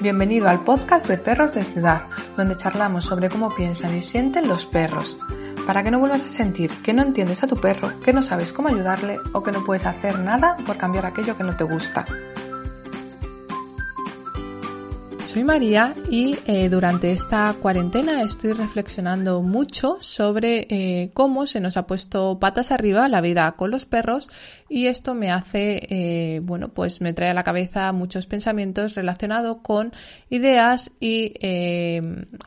Bienvenido al podcast de Perros de Ciudad, donde charlamos sobre cómo piensan y sienten los perros, para que no vuelvas a sentir que no entiendes a tu perro, que no sabes cómo ayudarle o que no puedes hacer nada por cambiar aquello que no te gusta. Soy María y eh, durante esta cuarentena estoy reflexionando mucho sobre eh, cómo se nos ha puesto patas arriba la vida con los perros y esto me hace, eh, bueno, pues me trae a la cabeza muchos pensamientos relacionados con ideas y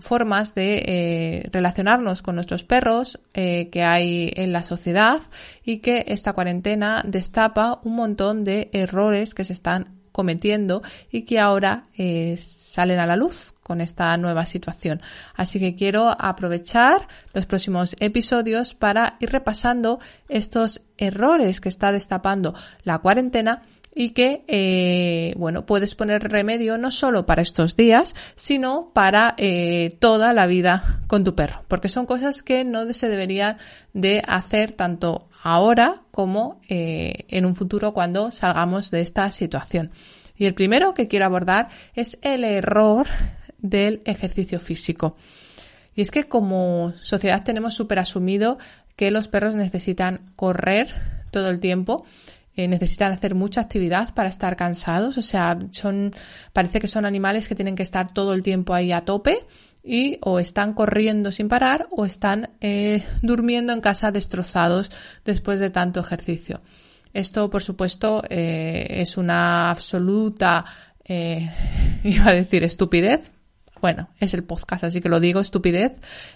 formas de relacionarnos con nuestros perros que hay en la sociedad y que esta cuarentena destapa un montón de errores que se están cometiendo y que ahora eh, salen a la luz con esta nueva situación. Así que quiero aprovechar los próximos episodios para ir repasando estos errores que está destapando la cuarentena y que, eh, bueno, puedes poner remedio no solo para estos días, sino para eh, toda la vida con tu perro, porque son cosas que no se deberían de hacer tanto ahora como eh, en un futuro cuando salgamos de esta situación. Y el primero que quiero abordar es el error del ejercicio físico. Y es que como sociedad tenemos súper asumido que los perros necesitan correr todo el tiempo, eh, necesitan hacer mucha actividad para estar cansados, o sea, son, parece que son animales que tienen que estar todo el tiempo ahí a tope y o están corriendo sin parar o están eh, durmiendo en casa destrozados después de tanto ejercicio. Esto, por supuesto, eh, es una absoluta, eh, iba a decir estupidez. Bueno, es el podcast, así que lo digo, estupidez.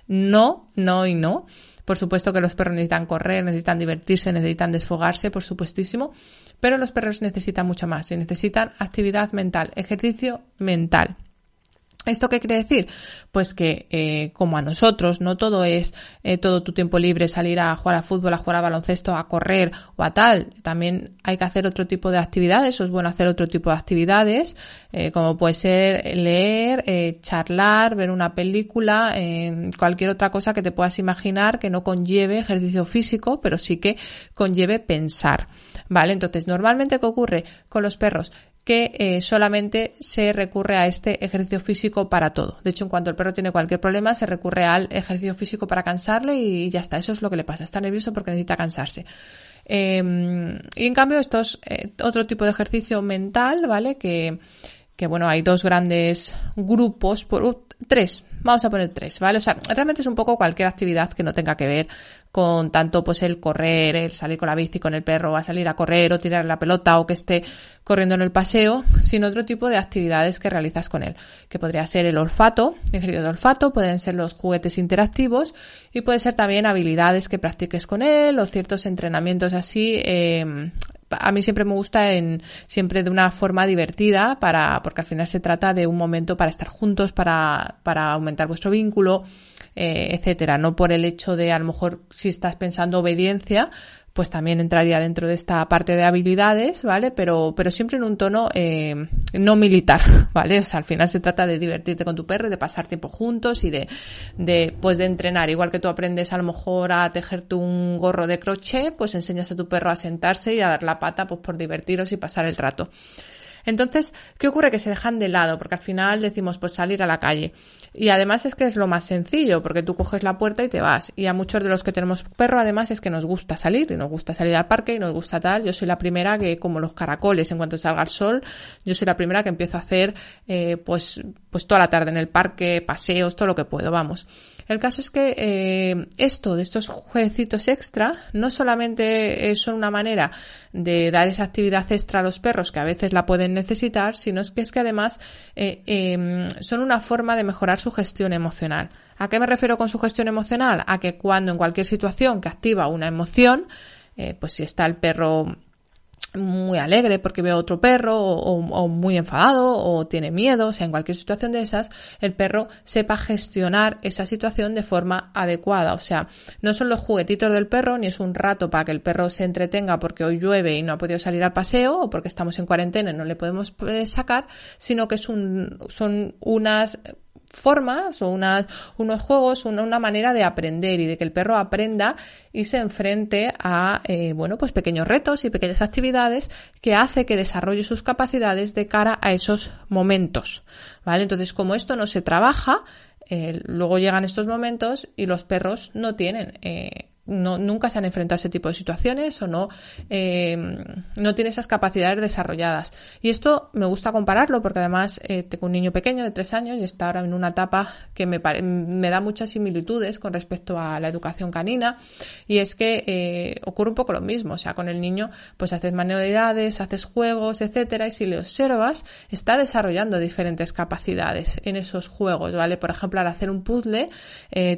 No, no y no. Por supuesto que los perros necesitan correr, necesitan divertirse, necesitan desfogarse, por supuestísimo. Pero los perros necesitan mucho más y necesitan actividad mental, ejercicio mental. ¿Esto qué quiere decir? Pues que eh, como a nosotros no todo es eh, todo tu tiempo libre salir a jugar a fútbol, a jugar a baloncesto, a correr o a tal. También hay que hacer otro tipo de actividades, o es bueno hacer otro tipo de actividades, eh, como puede ser leer, charlar, ver una película, cualquier otra cosa que te puedas imaginar que no conlleve ejercicio físico, pero sí que conlleve pensar. ¿Vale? Entonces, normalmente, ¿qué ocurre con los perros? Que eh, solamente se recurre a este ejercicio físico para todo. De hecho, en cuanto el perro tiene cualquier problema, se recurre al ejercicio físico para cansarle y ya está. Eso es lo que le pasa. Está nervioso porque necesita cansarse. Em, y en cambio, esto es eh, otro tipo de ejercicio mental, ¿vale? Que, que bueno, hay dos grandes grupos, por, tres, vamos a poner tres, ¿vale? O sea, realmente es un poco cualquier actividad que no tenga que ver con tanto pues el correr, el salir con la bici con el perro, a salir a correr o tirar la pelota o que esté corriendo en el paseo, sino otro tipo de actividades que realizas con él, que podría ser el olfato, ejercicio de olfato, pueden ser los juguetes interactivos y puede ser también habilidades que practiques con él o ciertos entrenamientos así eh, a mí siempre me gusta en siempre de una forma divertida para porque al final se trata de un momento para estar juntos para para aumentar vuestro vínculo eh, etcétera. No por el hecho de, a lo mejor, si estás pensando obediencia, pues también entraría dentro de esta parte de habilidades, ¿vale? Pero, pero siempre en un tono eh, no militar, ¿vale? O sea, al final se trata de divertirte con tu perro y de pasar tiempo juntos y de, de, pues de entrenar. Igual que tú aprendes a lo mejor a tejerte un gorro de crochet, pues enseñas a tu perro a sentarse y a dar la pata, pues por divertiros y pasar el rato. Entonces, ¿qué ocurre? Que se dejan de lado, porque al final decimos, pues salir a la calle. Y además es que es lo más sencillo, porque tú coges la puerta y te vas. Y a muchos de los que tenemos perro, además, es que nos gusta salir, y nos gusta salir al parque, y nos gusta tal. Yo soy la primera que, como los caracoles, en cuanto salga el sol, yo soy la primera que empiezo a hacer, eh, pues, pues toda la tarde en el parque, paseos, todo lo que puedo, vamos. El caso es que eh, esto de estos jueguecitos extra no solamente son una manera de dar esa actividad extra a los perros que a veces la pueden necesitar, sino que es que además eh, em, son una forma de mejorar su gestión emocional. ¿A qué me refiero con su gestión emocional? A que cuando en cualquier situación que activa una emoción, eh, pues si está el perro muy alegre porque ve a otro perro o, muy enfadado o tiene miedo, o sea, en cualquier situación de esas, el perro sepa gestionar esa situación de forma adecuada. O sea, no son los juguetitos del perro ni es un rato para que el perro se entretenga porque hoy llueve y no ha podido salir al paseo o porque estamos en cuarentena y no le podemos eh, sacar, sino que es un, son unas formas o unas, unos juegos, una, manera de aprender y de que el perro aprenda y se enfrente a, eh, bueno, pues pequeños retos y pequeñas actividades que hace que desarrolle sus capacidades de cara a esos momentos, ¿vale? Entonces, como esto no se trabaja, eh, luego llegan estos momentos y los perros no tienen eh, no, nunca se han enfrentado a ese tipo de situaciones o no, eh, no tiene esas capacidades desarrolladas. Y esto me gusta compararlo porque además eh, tengo un niño pequeño de tres años y está ahora en una etapa que me, me da muchas similitudes con respecto a la educación canina y es que eh, ocurre un poco lo mismo. O sea, con el niño pues haces manualidades, haces juegos, etcétera y si le observas está desarrollando diferentes capacidades en esos juegos, ¿vale? Por ejemplo, al hacer un puzzle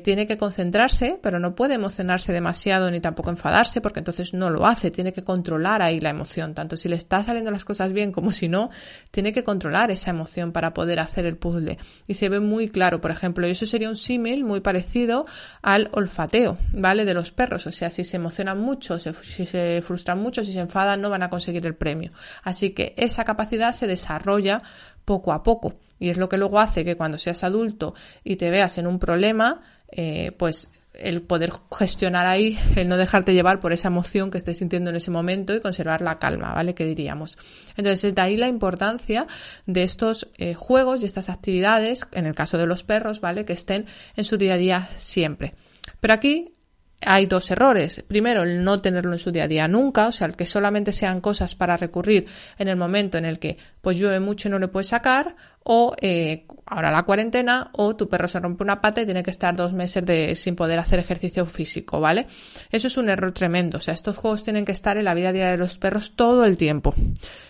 tiene que concentrarse pero no puede emocionarse demasiado ni tampoco enfadarse porque entonces no lo hace, tiene que controlar ahí la emoción, tanto si le está saliendo las cosas bien como si no, tiene que controlar esa emoción para poder hacer el puzzle. Y se ve muy claro, por ejemplo, y eso sería un símil muy parecido al olfateo, ¿vale? De los perros, o sea, si se emocionan mucho, si se frustran mucho, si se enfadan, no van a conseguir el premio. Así que esa capacidad se desarrolla poco a poco. Y es lo que luego hace que cuando seas adulto y te veas en un problema, eh, pues el poder gestionar ahí, el no dejarte llevar por esa emoción que estés sintiendo en ese momento y conservar la calma, ¿vale? Que diríamos. Entonces, de ahí la importancia de estos eh, juegos y estas actividades, en el caso de los perros, ¿vale? Que estén en su día a día siempre. Pero aquí hay dos errores. Primero, el no tenerlo en su día a día nunca, o sea, el que solamente sean cosas para recurrir en el momento en el que pues llueve mucho y no le puedes sacar, o eh, ahora la cuarentena, o tu perro se rompe una pata y tiene que estar dos meses de, sin poder hacer ejercicio físico, ¿vale? Eso es un error tremendo, o sea, estos juegos tienen que estar en la vida diaria de los perros todo el tiempo.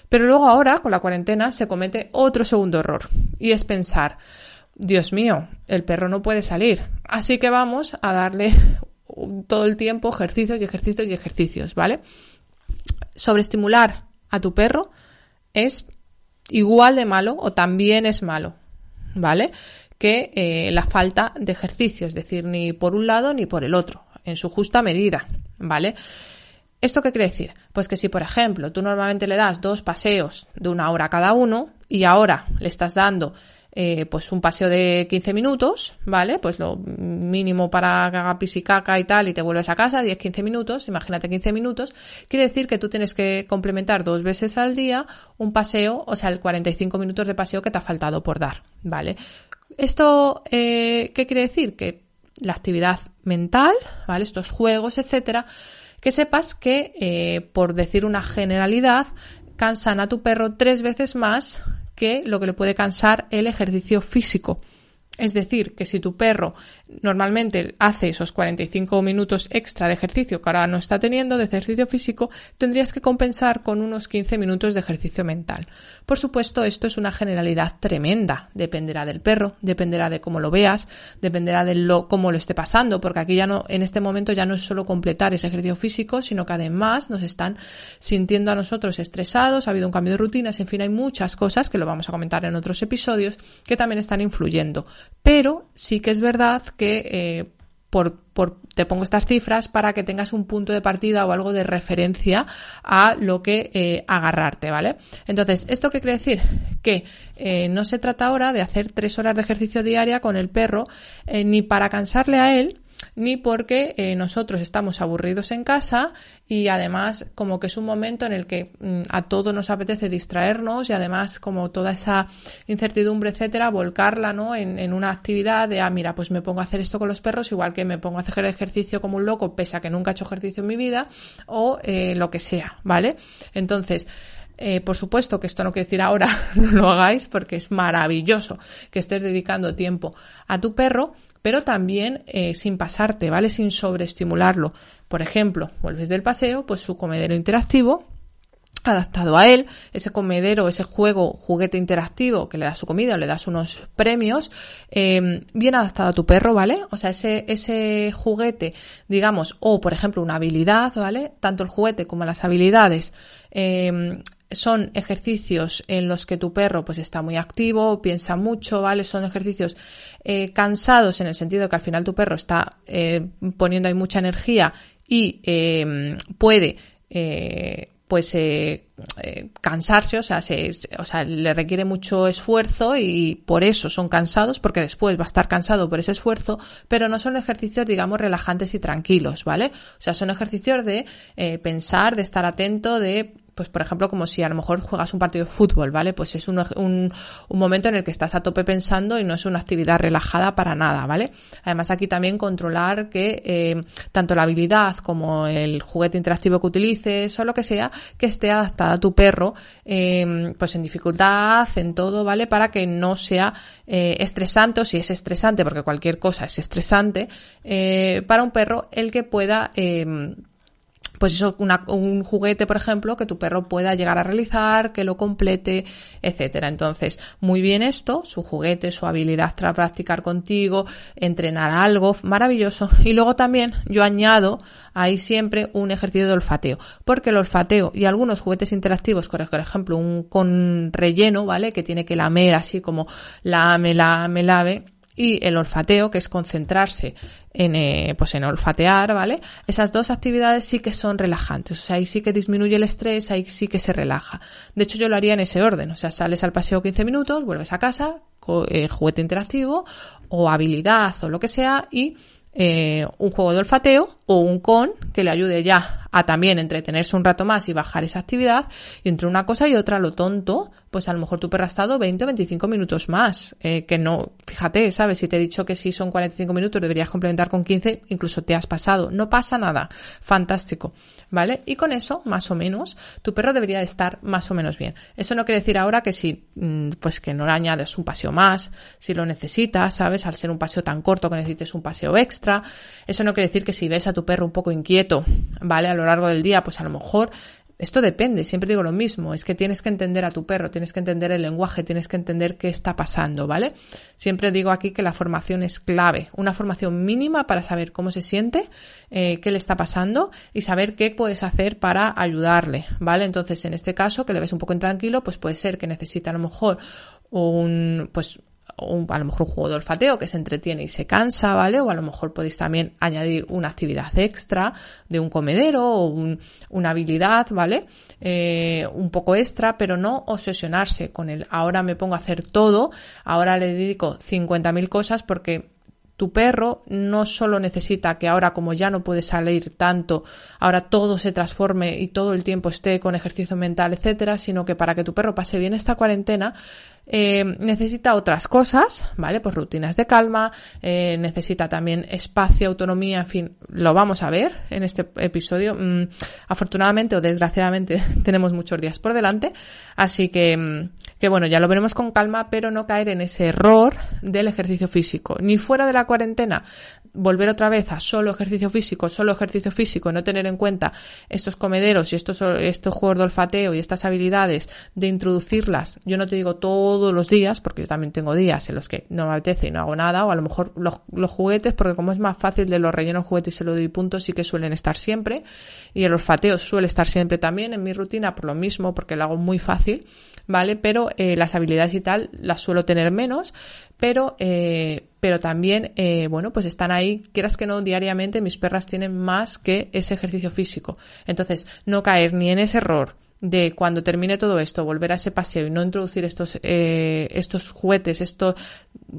Pero luego ahora, con la cuarentena, se comete otro segundo error, y es pensar, Dios mío, el perro no puede salir, así que vamos a darle todo el tiempo ejercicios y ejercicios y ejercicios, ¿vale? Sobreestimular a tu perro es igual de malo o también es malo, ¿vale? Que eh, la falta de ejercicio, es decir, ni por un lado ni por el otro, en su justa medida, ¿vale? ¿Esto qué quiere decir? Pues que si, por ejemplo, tú normalmente le das dos paseos de una hora cada uno y ahora le estás dando eh, pues un paseo de 15 minutos, ¿vale? Pues lo mínimo para que haga pis y caca y tal y te vuelves a casa, 10-15 minutos, imagínate 15 minutos, quiere decir que tú tienes que complementar dos veces al día un paseo, o sea, el 45 minutos de paseo que te ha faltado por dar, ¿vale? Esto, eh, ¿qué quiere decir? Que la actividad mental, ¿vale? Estos juegos, etcétera, que sepas que, eh, por decir una generalidad, cansan a tu perro tres veces más que lo que le puede cansar el ejercicio físico. Es decir, que si tu perro normalmente hace esos 45 minutos extra de ejercicio que ahora no está teniendo, de ejercicio físico, tendrías que compensar con unos 15 minutos de ejercicio mental. Por supuesto, esto es una generalidad tremenda. Dependerá del perro, dependerá de cómo lo veas, dependerá de lo, cómo lo esté pasando, porque aquí ya no, en este momento ya no es solo completar ese ejercicio físico, sino que además nos están sintiendo a nosotros estresados, ha habido un cambio de rutinas, en fin, hay muchas cosas que lo vamos a comentar en otros episodios que también están influyendo. Pero sí que es verdad que eh, por, te pongo estas cifras para que tengas un punto de partida o algo de referencia a lo que eh, agarrarte, ¿vale? Entonces, ¿esto qué quiere decir? Que eh, no se trata ahora de hacer tres horas de ejercicio diaria con el perro, ni para cansarle a él, ni porque eh, nosotros estamos aburridos en casa y además como que es un momento en el que mm, a todos nos apetece distraernos y además como toda esa incertidumbre, etcétera, volcarla, ¿no? En, en, una actividad de, ah, mira, pues me pongo a hacer esto con los perros, igual que me pongo a hacer ejercicio como un loco, pese a que nunca he hecho ejercicio en mi vida, o eh, lo que sea, ¿vale? Entonces, eh, por supuesto que esto no quiere decir ahora no lo hagáis porque es maravilloso que estés dedicando tiempo a tu perro, pero también eh, sin pasarte, ¿vale? Sin sobreestimularlo. Por ejemplo, vuelves del paseo, pues su comedero interactivo adaptado a él, ese comedero, ese juego, juguete interactivo que le das su comida o le das unos premios, eh, bien adaptado a tu perro, ¿vale? O sea, ese, ese juguete, digamos, o por ejemplo una habilidad, ¿vale? Tanto el juguete como las habilidades eh, son ejercicios en los que tu perro pues está muy activo, piensa mucho, ¿vale? Son ejercicios eh, cansados en el sentido de que al final tu perro está eh, poniendo ahí mucha energía y eh, puede eh, pues eh, eh, cansarse, o sea, se, o sea, le requiere mucho esfuerzo y por eso son cansados, porque después va a estar cansado por ese esfuerzo, pero no son ejercicios, digamos, relajantes y tranquilos, ¿vale? O sea, son ejercicios de pensar, de estar atento, de pues por ejemplo, como si a lo mejor juegas un partido de fútbol, ¿vale? Pues es un, un, un, momento en el que estás a tope pensando y no es una actividad relajada para nada, ¿vale? Además aquí también controlar que eh, tanto la habilidad como el juguete interactivo que utilices o lo que sea, que esté adaptada a tu perro, eh, pues en dificultad, en todo, ¿vale? Para que no sea eh, estresante o si es estresante, porque cualquier cosa es estresante, eh, para un perro el que pueda eh, pues eso, un juguete, por ejemplo, que tu perro pueda llegar a realizar, que lo complete, etcétera. Entonces, muy bien esto, su juguete, su habilidad para practicar contigo, entrenar algo, maravilloso. Y luego también yo añado ahí siempre un ejercicio de olfateo, porque el olfateo y algunos juguetes interactivos, por ejemplo, un con relleno, ¿vale? Que tiene que lamer así como lame, lame, lave, y el olfateo, que es concentrarse en, eh, pues en olfatear, ¿vale? Esas dos actividades sí que son relajantes, o sea, ahí sí que disminuye el estrés, ahí sí que se relaja. De hecho, yo lo haría en ese orden, o sea, sales al paseo 15 minutos, vuelves a casa, eh, juguete interactivo o habilidad o lo que sea y eh, un juego de olfateo o un con que le ayude ya a también entretenerse un rato más y bajar esa actividad y entre una cosa y otra lo tonto pues a lo mejor tu perro ha estado 20 o 25 minutos más. Eh, que no fíjate sabes si te he dicho que si son 45 minutos deberías complementar con 15 incluso te has pasado. No pasa nada. Fantástico. Vale y con eso más o menos tu perro debería estar más o menos bien. Eso no quiere decir ahora que si mm, pues que no le añades un paseo más si lo necesitas sabes al ser un paseo tan corto que necesites un paseo extra. Eso no quiere decir que si ves a tu perro un poco inquieto vale a lo largo del día, pues a lo mejor esto depende, siempre digo lo mismo, es que tienes que entender a tu perro, tienes que entender el lenguaje, tienes que entender qué está pasando, ¿vale? Siempre digo aquí que la formación es clave, una formación mínima para saber cómo se siente, eh, qué le está pasando y saber qué puedes hacer para ayudarle, ¿vale? Entonces, en este caso, que le ves un poco intranquilo, pues puede ser que necesite a lo mejor un, pues, un, a lo mejor un juego de olfateo que se entretiene y se cansa, ¿vale? O a lo mejor podéis también añadir una actividad extra de un comedero o un, una habilidad, ¿vale? Eh, un poco extra, pero no obsesionarse con el ahora me pongo a hacer todo, ahora le dedico 50.000 cosas porque tu perro no solo necesita que ahora como ya no puede salir tanto, ahora todo se transforme y todo el tiempo esté con ejercicio mental, etcétera, sino que para que tu perro pase bien esta cuarentena, eh, necesita otras cosas, ¿vale? Pues rutinas de calma, eh, necesita también espacio, autonomía, en fin, lo vamos a ver en este episodio. Mm, afortunadamente o desgraciadamente tenemos muchos días por delante, así que, mm, que bueno, ya lo veremos con calma, pero no caer en ese error del ejercicio físico, ni fuera de la cuarentena, volver otra vez a solo ejercicio físico, solo ejercicio físico, no tener en cuenta estos comederos y estos, estos juegos de olfateo y estas habilidades de introducirlas, yo no te digo todos los días, porque yo también tengo días en los que no me apetece y no hago nada, o a lo mejor los, los juguetes, porque como es más fácil de los rellenos juguetes se lo doy puntos, sí que suelen estar siempre, y el olfateo suele estar siempre también en mi rutina por lo mismo, porque lo hago muy fácil, ¿vale? Pero eh, las habilidades y tal las suelo tener menos, pero, eh, pero también, eh, bueno, pues están ahí, quieras que no, diariamente mis perras tienen más que ese ejercicio físico. Entonces, no caer ni en ese error de cuando termine todo esto, volver a ese paseo y no introducir estos, eh, estos juguetes, estas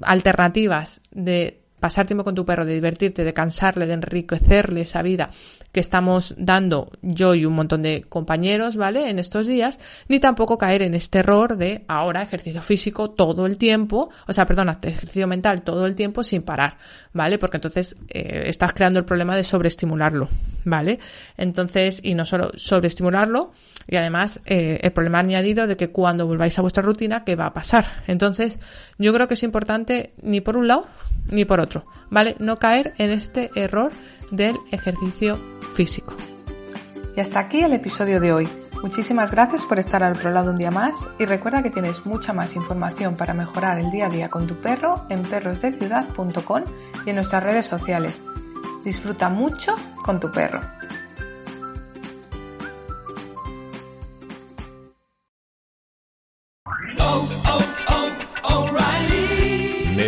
alternativas de pasar tiempo con tu perro, de divertirte, de cansarle, de enriquecerle esa vida que estamos dando yo y un montón de compañeros, ¿vale? En estos días, ni tampoco caer en este error de ahora ejercicio físico todo el tiempo, o sea, perdona, ejercicio mental todo el tiempo sin parar, ¿vale? Porque entonces eh, estás creando el problema de sobreestimularlo, ¿vale? Entonces, y no solo sobreestimularlo, y además eh, el problema añadido de que cuando volváis a vuestra rutina, ¿qué va a pasar? Entonces, yo creo que es importante ni por un lado ni por otro, ¿vale? No caer en este error del ejercicio físico. Y hasta aquí el episodio de hoy. Muchísimas gracias por estar al otro lado un día más y recuerda que tienes mucha más información para mejorar el día a día con tu perro en perrosdeciudad.com y en nuestras redes sociales. Disfruta mucho con tu perro.